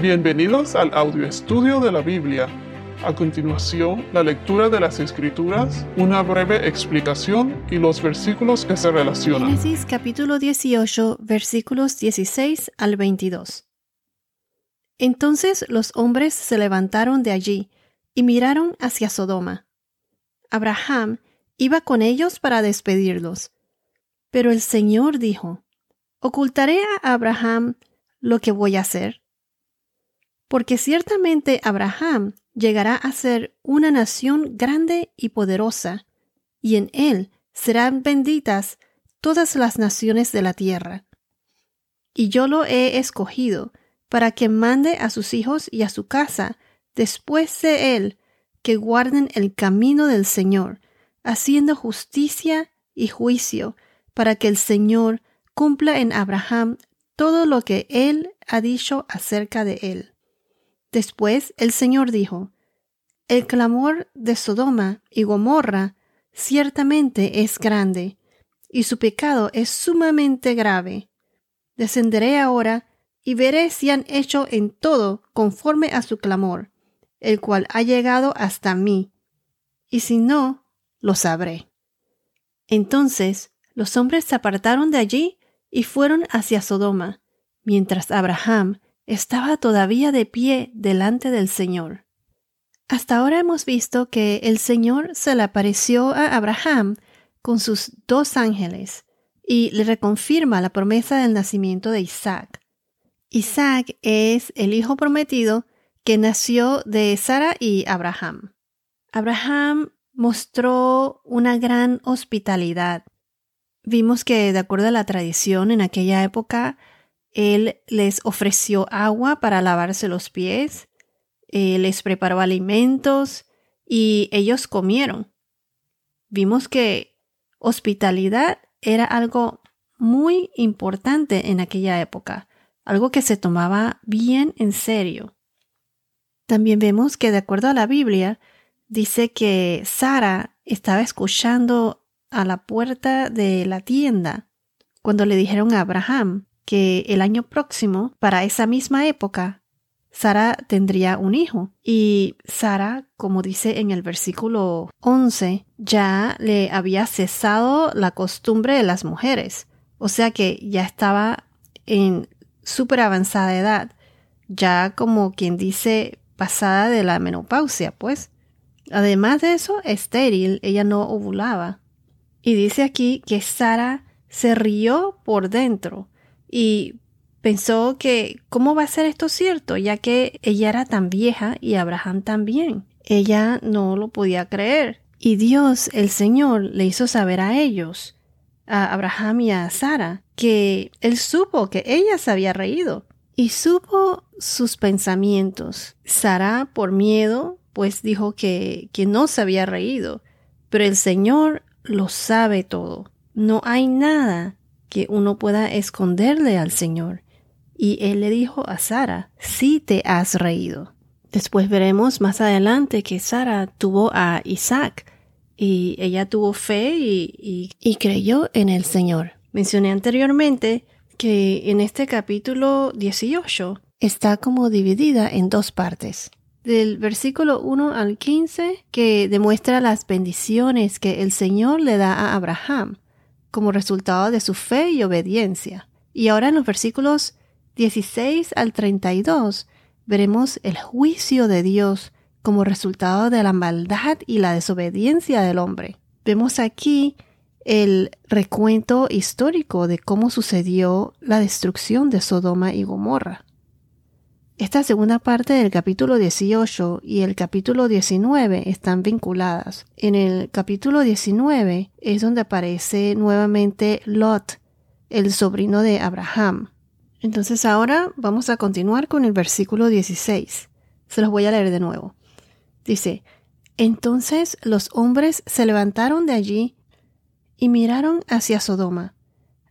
Bienvenidos al audio estudio de la Biblia. A continuación, la lectura de las Escrituras, una breve explicación y los versículos que se relacionan. Génesis capítulo 18, versículos 16 al 22. Entonces los hombres se levantaron de allí y miraron hacia Sodoma. Abraham iba con ellos para despedirlos. Pero el Señor dijo, ¿Ocultaré a Abraham lo que voy a hacer? Porque ciertamente Abraham llegará a ser una nación grande y poderosa, y en él serán benditas todas las naciones de la tierra. Y yo lo he escogido para que mande a sus hijos y a su casa después de él que guarden el camino del Señor, haciendo justicia y juicio, para que el Señor cumpla en Abraham todo lo que él ha dicho acerca de él. Después el Señor dijo, El clamor de Sodoma y Gomorra ciertamente es grande, y su pecado es sumamente grave. Descenderé ahora y veré si han hecho en todo conforme a su clamor, el cual ha llegado hasta mí, y si no, lo sabré. Entonces los hombres se apartaron de allí y fueron hacia Sodoma, mientras Abraham estaba todavía de pie delante del Señor. Hasta ahora hemos visto que el Señor se le apareció a Abraham con sus dos ángeles y le reconfirma la promesa del nacimiento de Isaac. Isaac es el hijo prometido que nació de Sara y Abraham. Abraham mostró una gran hospitalidad. Vimos que, de acuerdo a la tradición en aquella época, él les ofreció agua para lavarse los pies, les preparó alimentos y ellos comieron. Vimos que hospitalidad era algo muy importante en aquella época, algo que se tomaba bien en serio. También vemos que de acuerdo a la Biblia, dice que Sara estaba escuchando a la puerta de la tienda cuando le dijeron a Abraham que el año próximo, para esa misma época, Sara tendría un hijo. Y Sara, como dice en el versículo 11, ya le había cesado la costumbre de las mujeres. O sea que ya estaba en súper avanzada edad, ya como quien dice pasada de la menopausia, pues. Además de eso, estéril, ella no ovulaba. Y dice aquí que Sara se rió por dentro y pensó que ¿cómo va a ser esto cierto? ya que ella era tan vieja y Abraham también. Ella no lo podía creer. Y Dios, el Señor, le hizo saber a ellos, a Abraham y a Sara, que él supo que ella se había reído y supo sus pensamientos. Sara, por miedo, pues dijo que, que no se había reído, pero el Señor lo sabe todo. No hay nada que uno pueda esconderle al Señor. Y él le dijo a Sara, sí te has reído. Después veremos más adelante que Sara tuvo a Isaac y ella tuvo fe y, y, creyó en el Señor. Mencioné anteriormente que en este capítulo 18 está como dividida en dos partes. Del versículo 1 al 15 que demuestra las bendiciones que el Señor le da a Abraham como resultado de su fe y obediencia. Y ahora en los versículos 16 al 32 veremos el juicio de Dios como resultado de la maldad y la desobediencia del hombre. Vemos aquí el recuento histórico de cómo sucedió la destrucción de Sodoma y Gomorra. Esta segunda parte del capítulo 18 y el capítulo 19 están vinculadas. En el capítulo 19 es donde aparece nuevamente Lot, el sobrino de Abraham. Entonces ahora vamos a continuar con el versículo 16. Se los voy a leer de nuevo. Dice, entonces los hombres se levantaron de allí y miraron hacia Sodoma.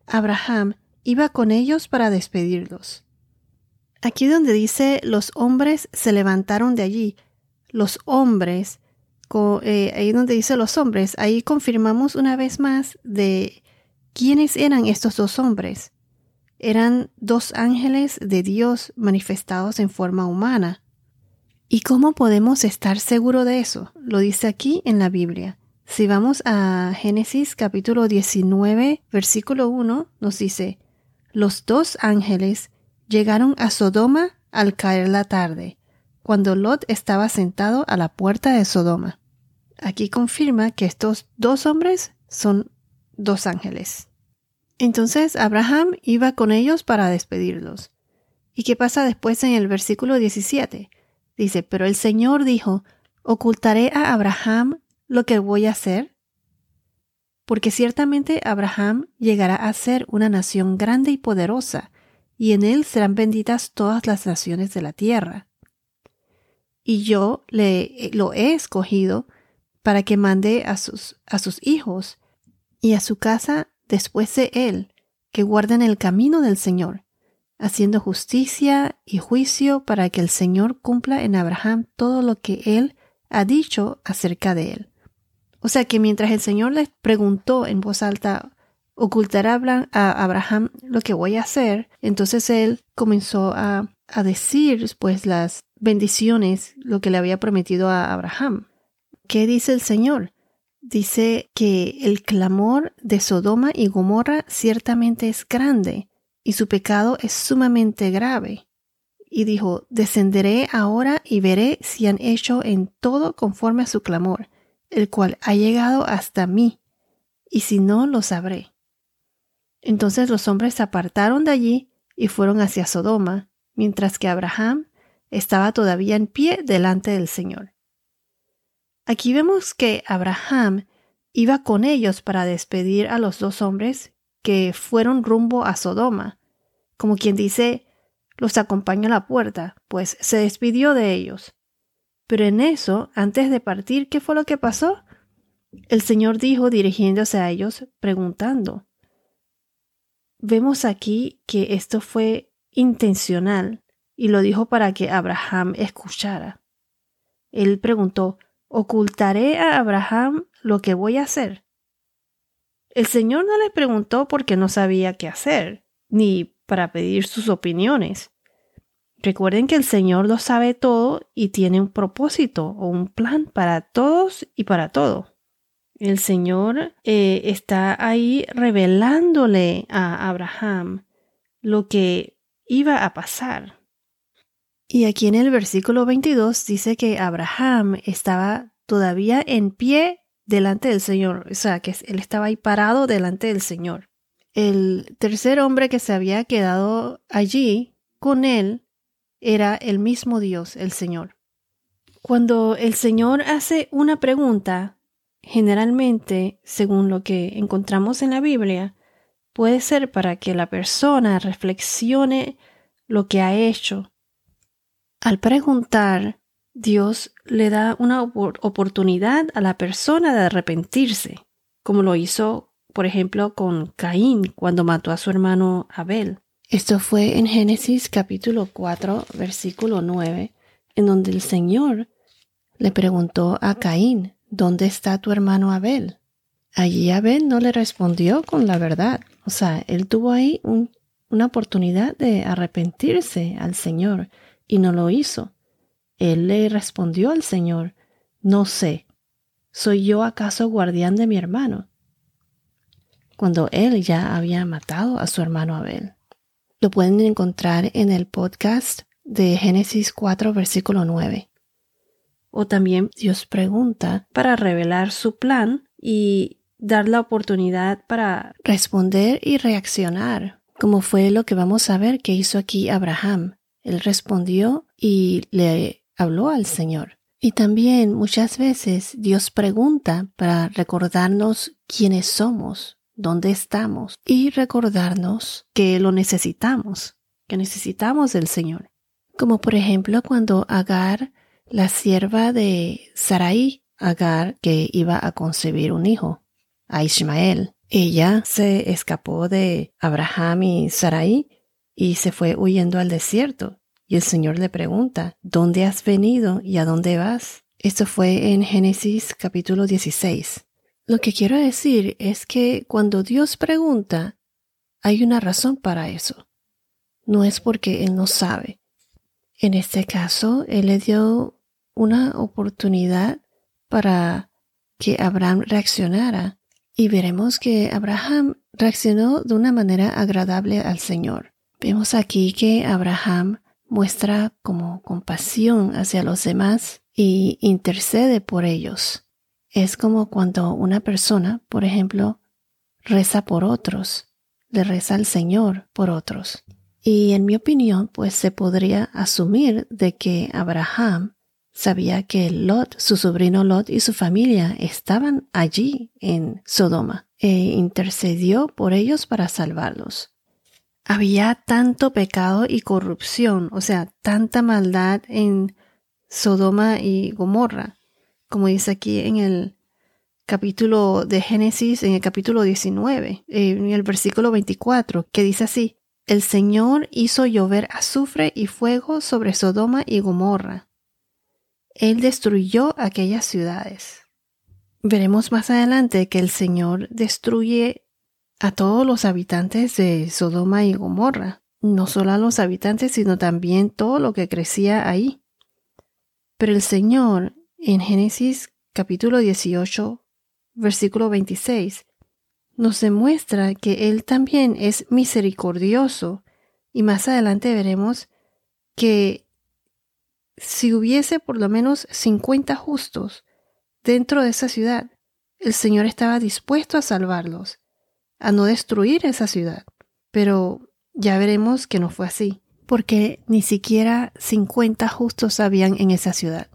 Abraham iba con ellos para despedirlos. Aquí donde dice los hombres se levantaron de allí, los hombres, eh, ahí donde dice los hombres, ahí confirmamos una vez más de quiénes eran estos dos hombres. eran dos ángeles de Dios manifestados en forma humana. ¿Y cómo podemos estar seguros de eso? Lo dice aquí en la Biblia. Si vamos a Génesis capítulo 19, versículo 1, nos dice, los dos ángeles llegaron a Sodoma al caer la tarde, cuando Lot estaba sentado a la puerta de Sodoma. Aquí confirma que estos dos hombres son dos ángeles. Entonces Abraham iba con ellos para despedirlos. ¿Y qué pasa después en el versículo 17? Dice, pero el Señor dijo, ¿ocultaré a Abraham lo que voy a hacer? Porque ciertamente Abraham llegará a ser una nación grande y poderosa, y en él serán benditas todas las naciones de la tierra. Y yo le lo he escogido para que mande a sus, a sus hijos y a su casa después de él, que guarden el camino del Señor, haciendo justicia y juicio para que el Señor cumpla en Abraham todo lo que él ha dicho acerca de él. O sea que mientras el Señor les preguntó en voz alta, ¿ocultará a Abraham lo que voy a hacer? Entonces él comenzó a, a decir pues las bendiciones, lo que le había prometido a Abraham. ¿Qué dice el Señor? dice que el clamor de Sodoma y Gomorra ciertamente es grande y su pecado es sumamente grave. Y dijo, descenderé ahora y veré si han hecho en todo conforme a su clamor, el cual ha llegado hasta mí, y si no, lo sabré. Entonces los hombres se apartaron de allí y fueron hacia Sodoma, mientras que Abraham estaba todavía en pie delante del Señor. Aquí vemos que Abraham iba con ellos para despedir a los dos hombres que fueron rumbo a Sodoma. Como quien dice, los acompañó a la puerta, pues se despidió de ellos. Pero en eso, antes de partir, ¿qué fue lo que pasó? El Señor dijo dirigiéndose a ellos, preguntando. Vemos aquí que esto fue intencional y lo dijo para que Abraham escuchara. Él preguntó, ¿Ocultaré a Abraham lo que voy a hacer? El Señor no le preguntó porque no sabía qué hacer, ni para pedir sus opiniones. Recuerden que el Señor lo sabe todo y tiene un propósito o un plan para todos y para todo. El Señor eh, está ahí revelándole a Abraham lo que iba a pasar. Y aquí en el versículo 22 dice que Abraham estaba todavía en pie delante del Señor, o sea, que él estaba ahí parado delante del Señor. El tercer hombre que se había quedado allí con él era el mismo Dios, el Señor. Cuando el Señor hace una pregunta, generalmente, según lo que encontramos en la Biblia, puede ser para que la persona reflexione lo que ha hecho al preguntar, Dios le da una oportunidad a la persona de arrepentirse, como lo hizo, por ejemplo, con Caín cuando mató a su hermano Abel. Esto fue en Génesis capítulo 4, versículo 9, en donde el Señor le preguntó a Caín, ¿dónde está tu hermano Abel? Allí Abel no le respondió con la verdad. O sea, él tuvo ahí una oportunidad de arrepentirse al Señor y no lo hizo. Él le respondió al Señor, No sé, ¿soy yo acaso guardián de mi hermano? Cuando él ya había matado a su hermano Abel. Lo pueden encontrar en el podcast de Génesis 4, versículo 9. O también Dios pregunta para revelar su plan y dar la oportunidad para responder y reaccionar, como fue lo que vamos a ver que hizo aquí Abraham. Él respondió y le habló al Señor. Y también muchas veces Dios pregunta para recordarnos quiénes somos, dónde estamos y recordarnos que lo necesitamos, que necesitamos del Señor. Como por ejemplo cuando Agar, la sierva de Sarai, Agar que iba a concebir un hijo, a Ismael, ella se escapó de Abraham y Sarai y se fue huyendo al desierto. Y el Señor le pregunta, ¿dónde has venido y a dónde vas? Esto fue en Génesis capítulo 16. Lo que quiero decir es que cuando Dios pregunta, hay una razón para eso. no es porque Él no sabe. En este caso, Él le dio una oportunidad para que Abraham reaccionara y veremos que Abraham reaccionó de una manera agradable al Señor. Vemos aquí que Abraham muestra como compasión hacia los demás y intercede por ellos. Es como cuando una persona, por ejemplo, reza por otros, le reza al Señor por otros. Y en mi opinión, pues se podría asumir de que Abraham sabía que Lot, su sobrino Lot y su familia estaban allí en Sodoma e intercedió por ellos para salvarlos. Había tanto pecado y corrupción, o sea, tanta maldad en Sodoma y Gomorra, como dice aquí en el capítulo de Génesis, en el capítulo 19, en el versículo 24, que dice así, el Señor hizo llover azufre y fuego sobre Sodoma y Gomorra. Él destruyó aquellas ciudades. Veremos más adelante que el Señor destruye a todos los habitantes de Sodoma y Gomorra, no solo a los habitantes, sino también todo lo que crecía ahí. Pero el Señor, en Génesis capítulo 18, versículo 26, nos demuestra que Él también es misericordioso y más adelante veremos que si hubiese por lo menos 50 justos dentro de esa ciudad, el Señor estaba dispuesto a salvarlos, a no destruir esa ciudad. Pero ya veremos que no fue así, porque ni siquiera 50 justos habían en esa ciudad.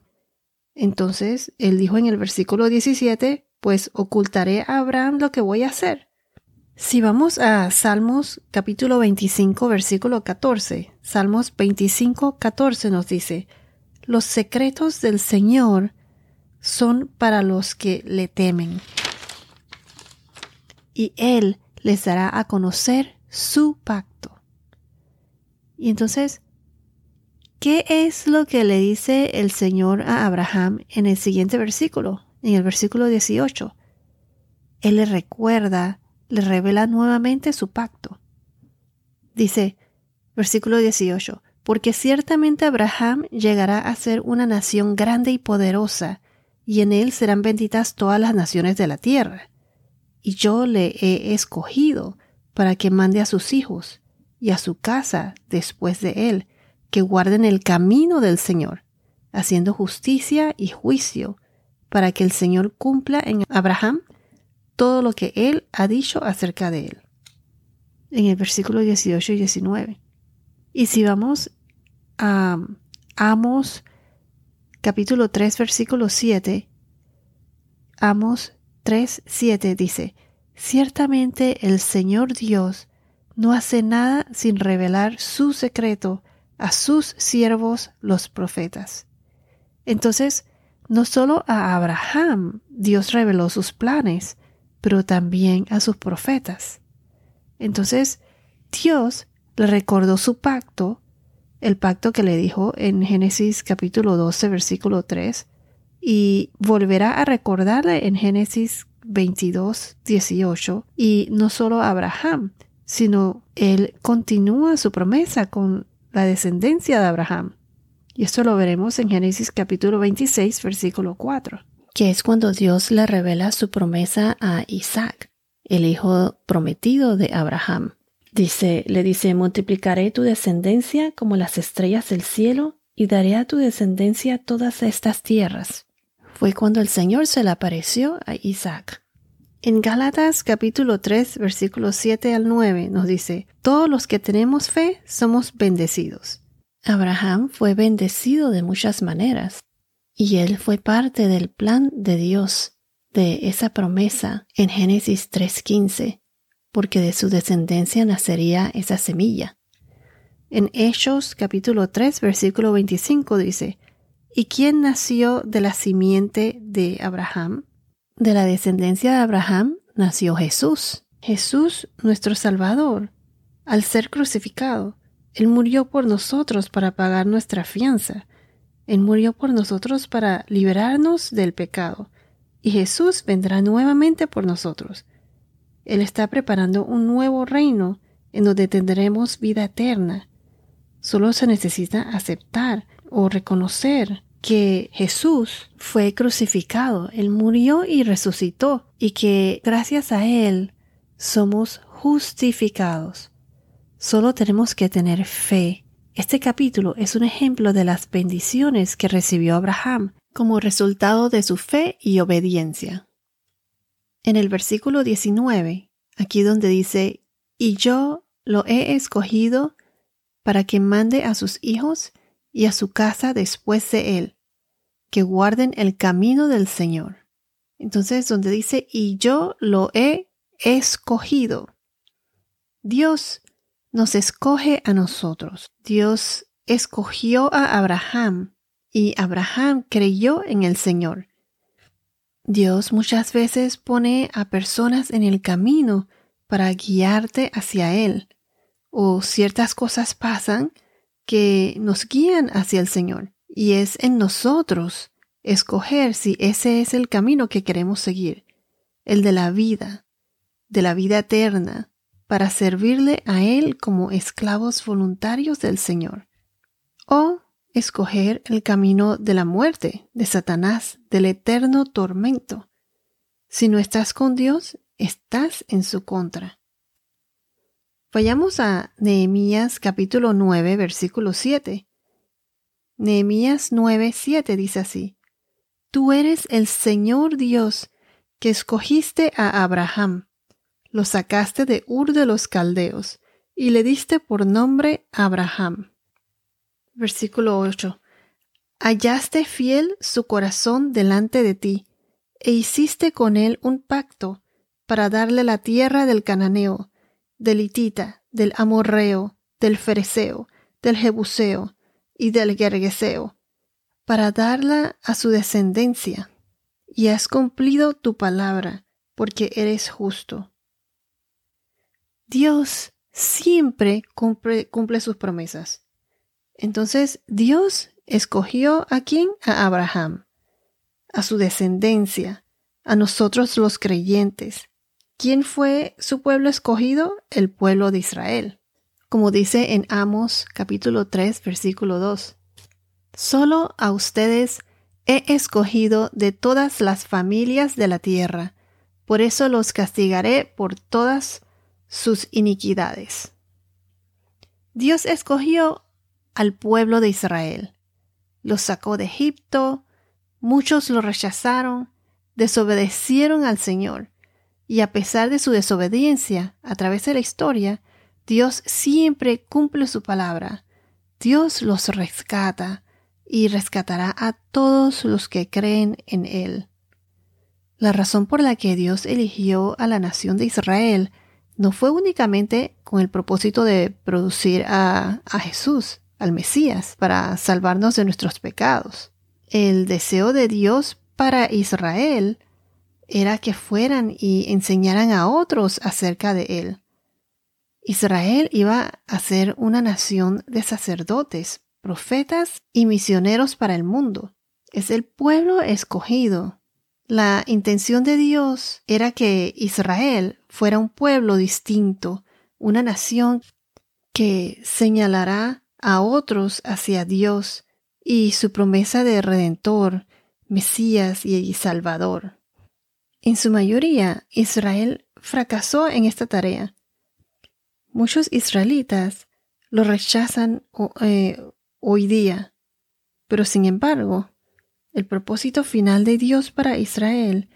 Entonces, él dijo en el versículo 17, pues ocultaré a Abraham lo que voy a hacer. Si vamos a Salmos capítulo 25, versículo 14, Salmos 25, 14 nos dice, Los secretos del Señor son para los que le temen, y Él les dará a conocer su pacto. Y entonces, ¿qué es lo que le dice el Señor a Abraham en el siguiente versículo? En el versículo 18, Él le recuerda, le revela nuevamente su pacto. Dice, versículo 18, porque ciertamente Abraham llegará a ser una nación grande y poderosa, y en él serán benditas todas las naciones de la tierra. Y yo le he escogido para que mande a sus hijos y a su casa después de él, que guarden el camino del Señor, haciendo justicia y juicio, para que el Señor cumpla en Abraham todo lo que Él ha dicho acerca de Él. En el versículo 18 y 19. Y si vamos a Amos capítulo 3 versículo 7, Amos 3, 7 dice, Ciertamente el Señor Dios no hace nada sin revelar su secreto a sus siervos los profetas. Entonces, no solo a Abraham Dios reveló sus planes, pero también a sus profetas. Entonces, Dios le recordó su pacto, el pacto que le dijo en Génesis capítulo 12, versículo 3, y volverá a recordarle en Génesis 22, 18, y no solo a Abraham, sino él continúa su promesa con la descendencia de Abraham. Y esto lo veremos en Génesis capítulo 26, versículo 4, que es cuando Dios le revela su promesa a Isaac, el hijo prometido de Abraham. Dice, le dice, multiplicaré tu descendencia como las estrellas del cielo y daré a tu descendencia todas estas tierras. Fue cuando el Señor se le apareció a Isaac. En Gálatas capítulo 3 versículos 7 al 9 nos dice, todos los que tenemos fe somos bendecidos. Abraham fue bendecido de muchas maneras y él fue parte del plan de Dios, de esa promesa en Génesis 3.15, porque de su descendencia nacería esa semilla. En Hechos capítulo 3 versículo 25 dice, ¿Y quién nació de la simiente de Abraham? De la descendencia de Abraham nació Jesús, Jesús nuestro Salvador, al ser crucificado él murió por nosotros para pagar nuestra fianza. Él murió por nosotros para liberarnos del pecado. Y Jesús vendrá nuevamente por nosotros. Él está preparando un nuevo reino en donde tendremos vida eterna, Solo se necesita aceptar o reconocer que Jesús fue crucificado, Él murió y resucitó, y que gracias a Él somos justificados. Solo tenemos que tener fe. Este capítulo es un ejemplo de las bendiciones que recibió Abraham como resultado de su fe y obediencia. En el versículo 19, aquí donde dice, y yo lo he escogido para que mande a sus hijos y a su casa después de él, que guarden el camino del Señor. Entonces, donde dice, y yo lo he escogido. Dios nos escoge a nosotros. Dios escogió a Abraham y Abraham creyó en el Señor. Dios muchas veces pone a personas en el camino para guiarte hacia Él, o ciertas cosas pasan que nos guían hacia el Señor, y es en nosotros escoger si ese es el camino que queremos seguir, el de la vida, de la vida eterna, para servirle a Él como esclavos voluntarios del Señor, o escoger el camino de la muerte, de Satanás, del eterno tormento. Si no estás con Dios, estás en su contra. Vayamos a Nehemías capítulo 9, versículo 7. Nehemías 9, 7 dice así, Tú eres el Señor Dios que escogiste a Abraham, lo sacaste de Ur de los Caldeos, y le diste por nombre Abraham Versículo 8. Hallaste fiel su corazón delante de ti, e hiciste con él un pacto para darle la tierra del cananeo, del hitita, del amorreo, del fereceo, del jebuseo y del gergeseo, para darla a su descendencia. Y has cumplido tu palabra, porque eres justo. Dios siempre cumple, sus promesas. Entonces Dios escogió a quién? A Abraham, a su descendencia, a nosotros los creyentes. ¿Quién fue su pueblo escogido? El pueblo de Israel. Como dice en Amos capítulo 3 versículo 2. Solo a ustedes he escogido de todas las familias de la tierra, por eso los castigaré por todas sus iniquidades. Dios escogió al pueblo de Israel. Los sacó de Egipto, muchos lo rechazaron, desobedecieron al Señor, y a pesar de su desobediencia a través de la historia, Dios siempre cumple su palabra. Dios los rescata y rescatará a todos los que creen en Él. La razón por la que Dios eligió a la nación de Israel no fue únicamente con el propósito de producir a, Jesús, al Mesías para salvarnos de nuestros pecados. El deseo de Dios para Israel era que fueran y enseñaran a otros acerca de Él. Israel iba a ser una nación de sacerdotes, profetas y misioneros para el mundo. Es el pueblo escogido. La intención de Dios era que Israel fuera un pueblo distinto, una nación que señalará a otros hacia Dios y su promesa de Redentor, Mesías y Salvador. En su mayoría, Israel fracasó en esta tarea. Muchos israelitas lo rechazan eh, hoy día, pero sin embargo, el propósito final de Dios para Israel,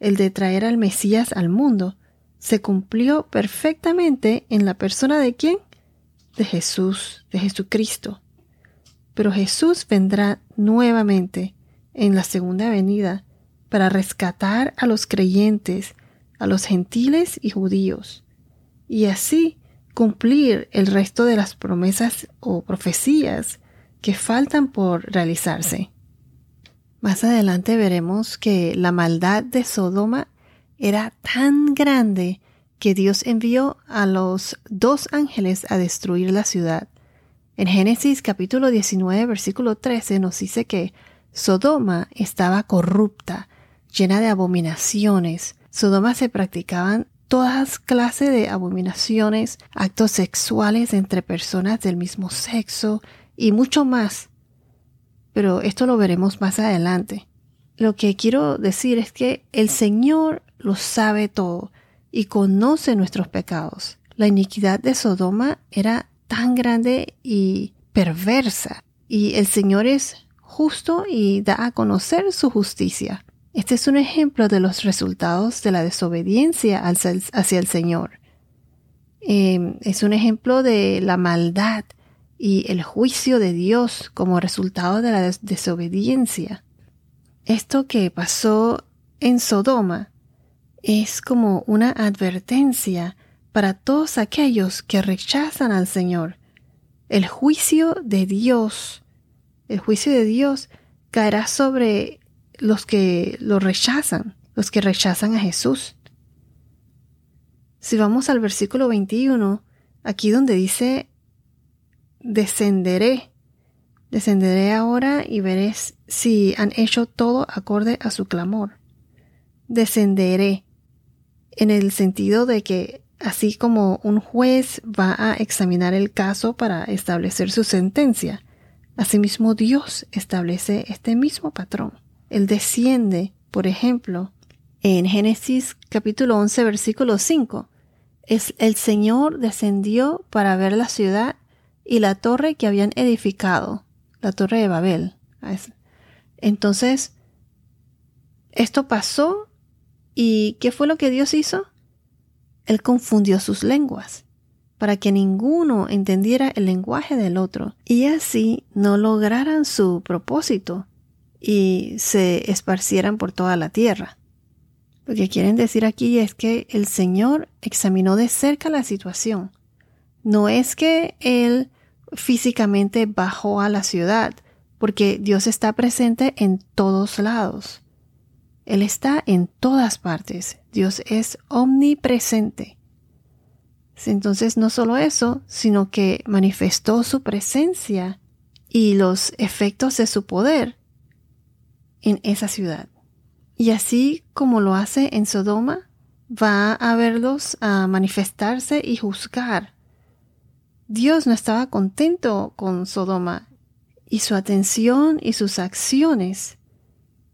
el de traer al Mesías al mundo, se cumplió perfectamente en la persona de quién? de Jesús, de Jesucristo. Pero Jesús vendrá nuevamente en la segunda venida para rescatar a los creyentes, a los gentiles y judíos, y así cumplir el resto de las promesas o profecías que faltan por realizarse. Más adelante veremos que la maldad de Sodoma era tan grande que Dios envió a los dos ángeles a destruir la ciudad. En Génesis capítulo 19 versículo 13 nos dice que Sodoma estaba corrupta, llena de abominaciones. Sodoma se practicaban todas clases de abominaciones, actos sexuales entre personas del mismo sexo y mucho más. Pero esto lo veremos más adelante. Lo que quiero decir es que el Señor lo sabe todo y conoce nuestros pecados. La iniquidad de Sodoma era tan grande y perversa y el Señor es justo y da a conocer su justicia. Este es un ejemplo de los resultados de la desobediencia hacia el Señor. Em, es un ejemplo de la maldad y el juicio de Dios como resultado de la desobediencia. Esto que pasó en Sodoma es como una advertencia para todos aquellos que rechazan al Señor. El juicio de Dios, el juicio de Dios caerá sobre los que lo rechazan, los que rechazan a Jesús. Si vamos al versículo 21, aquí donde dice, descenderé, descenderé ahora y veré si han hecho todo acorde a su clamor. Descenderé, en el sentido de que así como un juez va a examinar el caso para establecer su sentencia, asimismo Dios establece este mismo patrón. Él desciende, por ejemplo, en Génesis capítulo 11, versículo 5. Es el Señor descendió para ver la ciudad y la torre que habían edificado, la torre de Babel. Entonces, esto pasó y ¿qué fue lo que Dios hizo? Él confundió sus lenguas para que ninguno entendiera el lenguaje del otro y así no lograran su propósito y se esparcieran por toda la tierra. Lo que quieren decir aquí es que el Señor examinó de cerca la situación. No es que Él físicamente bajó a la ciudad, porque Dios está presente en todos lados. Él está en todas partes. Dios es omnipresente. Entonces no solo eso, sino que manifestó su presencia y los efectos de su poder en esa ciudad. Y así como lo hace en Sodoma, va a verlos a manifestarse y juzgar. Dios no estaba contento con Sodoma y su atención y sus acciones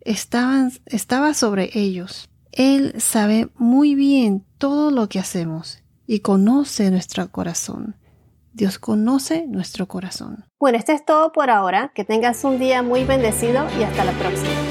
estaban estaba sobre ellos. Él sabe muy bien todo lo que hacemos y conoce nuestro corazón. Dios conoce nuestro corazón. Bueno, esto es todo por ahora. Que tengas un día muy bendecido y hasta la próxima.